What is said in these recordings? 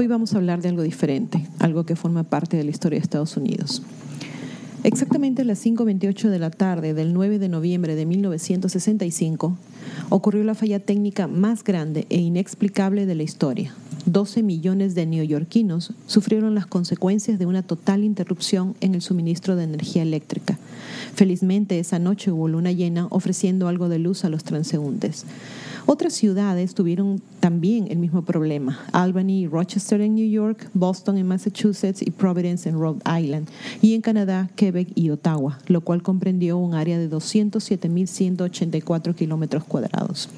Hoy vamos a hablar de algo diferente, algo que forma parte de la historia de Estados Unidos. Exactamente a las 5.28 de la tarde del 9 de noviembre de 1965 ocurrió la falla técnica más grande e inexplicable de la historia. 12 millones de neoyorquinos sufrieron las consecuencias de una total interrupción en el suministro de energía eléctrica. Felizmente esa noche hubo luna llena ofreciendo algo de luz a los transeúntes. Otras ciudades tuvieron también el mismo problema. Albany y Rochester en New York, Boston en Massachusetts y Providence en Rhode Island. Y en Canadá, Quebec y Ottawa, lo cual comprendió un área de 207.184 kilómetros cuadrados.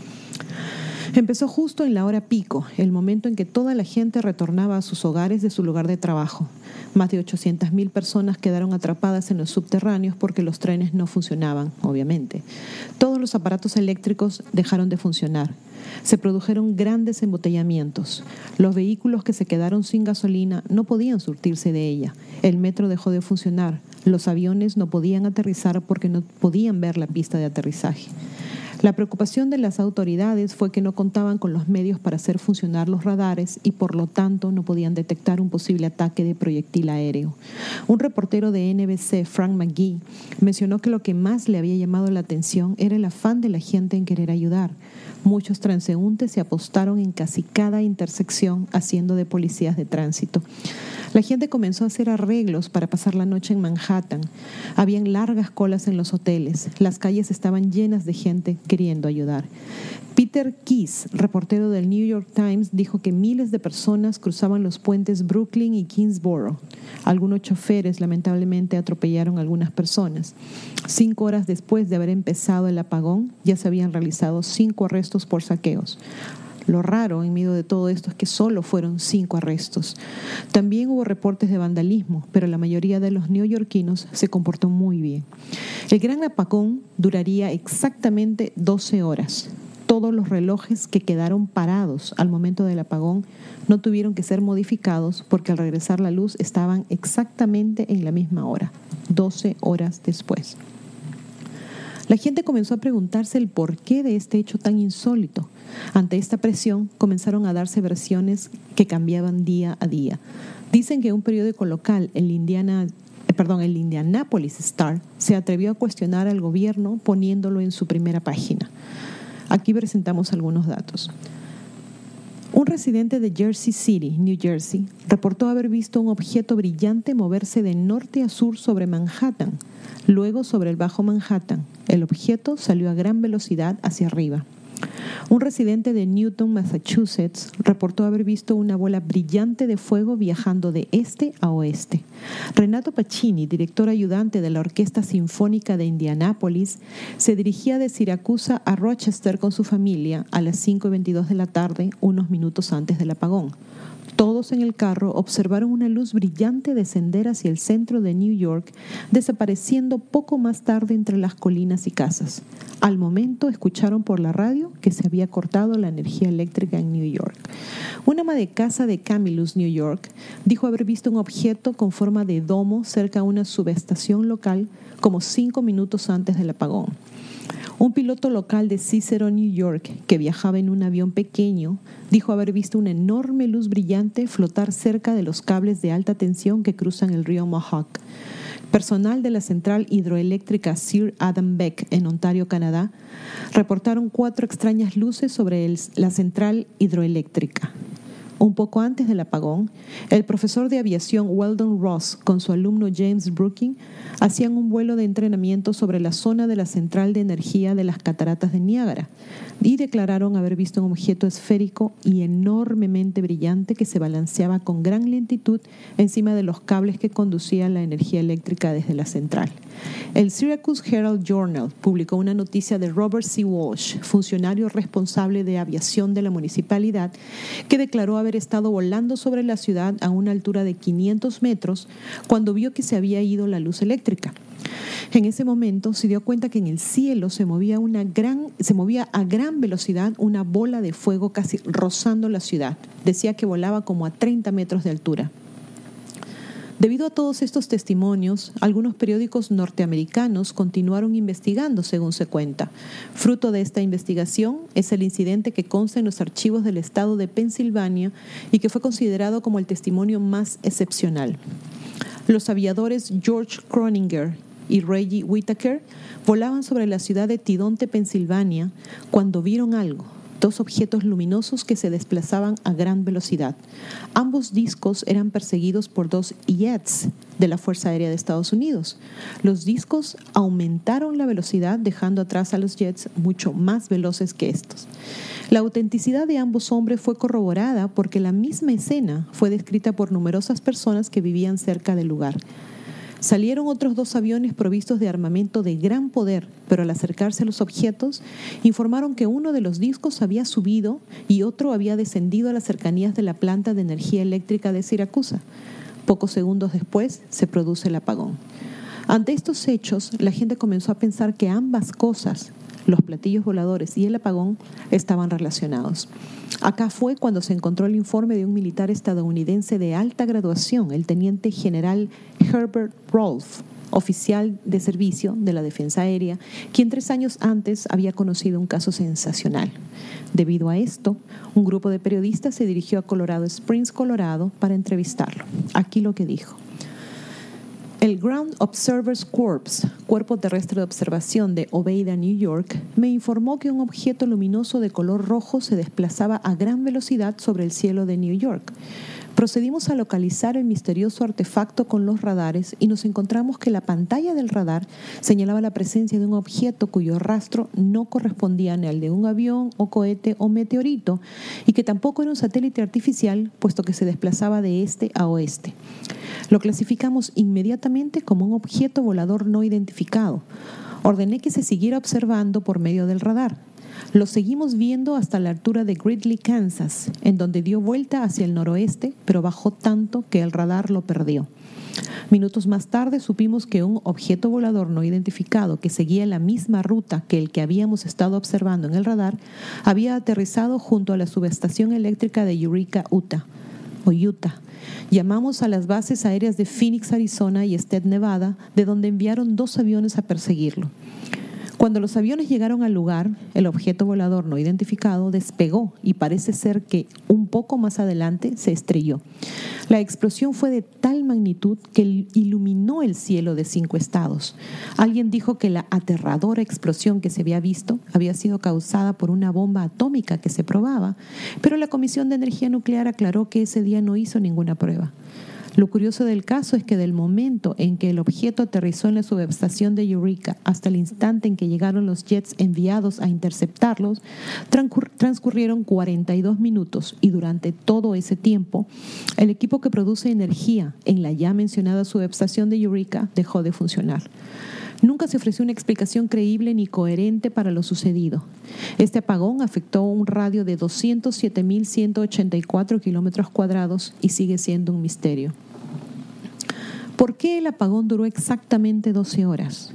Empezó justo en la hora pico, el momento en que toda la gente retornaba a sus hogares de su lugar de trabajo. Más de 800.000 personas quedaron atrapadas en los subterráneos porque los trenes no funcionaban, obviamente. Todos los aparatos eléctricos dejaron de funcionar. Se produjeron grandes embotellamientos. Los vehículos que se quedaron sin gasolina no podían surtirse de ella. El metro dejó de funcionar. Los aviones no podían aterrizar porque no podían ver la pista de aterrizaje. La preocupación de las autoridades fue que no contaban con los medios para hacer funcionar los radares y por lo tanto no podían detectar un posible ataque de proyectil aéreo. Un reportero de NBC, Frank McGee, mencionó que lo que más le había llamado la atención era el afán de la gente en querer ayudar. Muchos transeúntes se apostaron en casi cada intersección haciendo de policías de tránsito. La gente comenzó a hacer arreglos para pasar la noche en Manhattan. Habían largas colas en los hoteles. Las calles estaban llenas de gente queriendo ayudar. Peter Keys, reportero del New York Times, dijo que miles de personas cruzaban los puentes Brooklyn y Kingsborough. Algunos choferes lamentablemente atropellaron a algunas personas. Cinco horas después de haber empezado el apagón, ya se habían realizado cinco arrestos por saqueos. Lo raro en medio de todo esto es que solo fueron cinco arrestos. También hubo reportes de vandalismo, pero la mayoría de los neoyorquinos se comportó muy bien. El gran apagón duraría exactamente 12 horas. Todos los relojes que quedaron parados al momento del apagón no tuvieron que ser modificados porque al regresar la luz estaban exactamente en la misma hora, 12 horas después. La gente comenzó a preguntarse el porqué de este hecho tan insólito. Ante esta presión comenzaron a darse versiones que cambiaban día a día. Dicen que un periódico local, el Indiana eh, perdón, el Indianapolis Star, se atrevió a cuestionar al gobierno poniéndolo en su primera página. Aquí presentamos algunos datos. Un residente de Jersey City, New Jersey, reportó haber visto un objeto brillante moverse de norte a sur sobre Manhattan, luego sobre el Bajo Manhattan. El objeto salió a gran velocidad hacia arriba. Un residente de Newton, Massachusetts, reportó haber visto una bola brillante de fuego viajando de este a oeste. Renato Pacini, director ayudante de la Orquesta Sinfónica de Indianápolis, se dirigía de Siracusa a Rochester con su familia a las 5.22 de la tarde, unos minutos antes del apagón. Todos en el carro observaron una luz brillante descender hacia el centro de New York, desapareciendo poco más tarde entre las colinas y casas. Al momento escucharon por la radio que se había cortado la energía eléctrica en New York. Una ama de casa de Camillus, New York, dijo haber visto un objeto con forma de domo cerca a una subestación local como cinco minutos antes del apagón. Un piloto local de Cicero, New York, que viajaba en un avión pequeño, dijo haber visto una enorme luz brillante flotar cerca de los cables de alta tensión que cruzan el río Mohawk. Personal de la central hidroeléctrica Sir Adam Beck en Ontario, Canadá, reportaron cuatro extrañas luces sobre la central hidroeléctrica. Un poco antes del apagón, el profesor de aviación Weldon Ross con su alumno James Brooking hacían un vuelo de entrenamiento sobre la zona de la central de energía de las cataratas de Niágara y declararon haber visto un objeto esférico y enormemente brillante que se balanceaba con gran lentitud encima de los cables que conducían la energía eléctrica desde la central. El Syracuse Herald Journal publicó una noticia de Robert C. Walsh, funcionario responsable de aviación de la municipalidad, que declaró haber estado volando sobre la ciudad a una altura de 500 metros cuando vio que se había ido la luz eléctrica. En ese momento se dio cuenta que en el cielo se movía, una gran, se movía a gran velocidad una bola de fuego casi rozando la ciudad. Decía que volaba como a 30 metros de altura. Debido a todos estos testimonios, algunos periódicos norteamericanos continuaron investigando, según se cuenta. Fruto de esta investigación es el incidente que consta en los archivos del estado de Pensilvania y que fue considerado como el testimonio más excepcional. Los aviadores George Croninger y Reggie Whitaker volaban sobre la ciudad de Tidonte, Pensilvania, cuando vieron algo dos objetos luminosos que se desplazaban a gran velocidad. Ambos discos eran perseguidos por dos jets de la Fuerza Aérea de Estados Unidos. Los discos aumentaron la velocidad dejando atrás a los jets mucho más veloces que estos. La autenticidad de ambos hombres fue corroborada porque la misma escena fue descrita por numerosas personas que vivían cerca del lugar. Salieron otros dos aviones provistos de armamento de gran poder, pero al acercarse a los objetos, informaron que uno de los discos había subido y otro había descendido a las cercanías de la planta de energía eléctrica de Siracusa. Pocos segundos después se produce el apagón. Ante estos hechos, la gente comenzó a pensar que ambas cosas, los platillos voladores y el apagón estaban relacionados. Acá fue cuando se encontró el informe de un militar estadounidense de alta graduación, el teniente general Herbert Rolfe, oficial de servicio de la Defensa Aérea, quien tres años antes había conocido un caso sensacional. Debido a esto, un grupo de periodistas se dirigió a Colorado Springs, Colorado, para entrevistarlo. Aquí lo que dijo. El Ground Observers Corps, Cuerpo Terrestre de Observación de Obeida, New York, me informó que un objeto luminoso de color rojo se desplazaba a gran velocidad sobre el cielo de New York. Procedimos a localizar el misterioso artefacto con los radares y nos encontramos que la pantalla del radar señalaba la presencia de un objeto cuyo rastro no correspondía ni al de un avión o cohete o meteorito y que tampoco era un satélite artificial puesto que se desplazaba de este a oeste. Lo clasificamos inmediatamente como un objeto volador no identificado. Ordené que se siguiera observando por medio del radar. Lo seguimos viendo hasta la altura de Gridley, Kansas, en donde dio vuelta hacia el noroeste, pero bajó tanto que el radar lo perdió. Minutos más tarde supimos que un objeto volador no identificado que seguía la misma ruta que el que habíamos estado observando en el radar había aterrizado junto a la subestación eléctrica de Eureka, Utah, o Utah. Llamamos a las bases aéreas de Phoenix, Arizona y Stead, Nevada, de donde enviaron dos aviones a perseguirlo. Cuando los aviones llegaron al lugar, el objeto volador no identificado despegó y parece ser que un poco más adelante se estrelló. La explosión fue de tal magnitud que iluminó el cielo de cinco estados. Alguien dijo que la aterradora explosión que se había visto había sido causada por una bomba atómica que se probaba, pero la Comisión de Energía Nuclear aclaró que ese día no hizo ninguna prueba. Lo curioso del caso es que del momento en que el objeto aterrizó en la subestación de Eureka hasta el instante en que llegaron los jets enviados a interceptarlos, transcurrieron 42 minutos y durante todo ese tiempo, el equipo que produce energía en la ya mencionada subestación de Eureka dejó de funcionar. Nunca se ofreció una explicación creíble ni coherente para lo sucedido. Este apagón afectó un radio de 207.184 kilómetros cuadrados y sigue siendo un misterio. ¿Por qué el apagón duró exactamente 12 horas?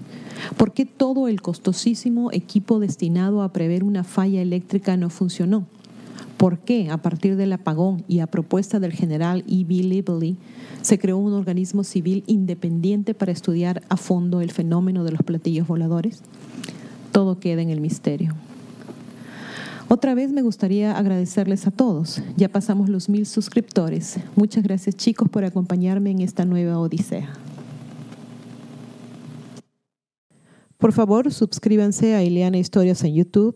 ¿Por qué todo el costosísimo equipo destinado a prever una falla eléctrica no funcionó? ¿Por qué, a partir del apagón y a propuesta del general E.B. Lively, se creó un organismo civil independiente para estudiar a fondo el fenómeno de los platillos voladores? Todo queda en el misterio. Otra vez me gustaría agradecerles a todos. Ya pasamos los mil suscriptores. Muchas gracias chicos por acompañarme en esta nueva odisea. Por favor, suscríbanse a Ileana Historias en YouTube,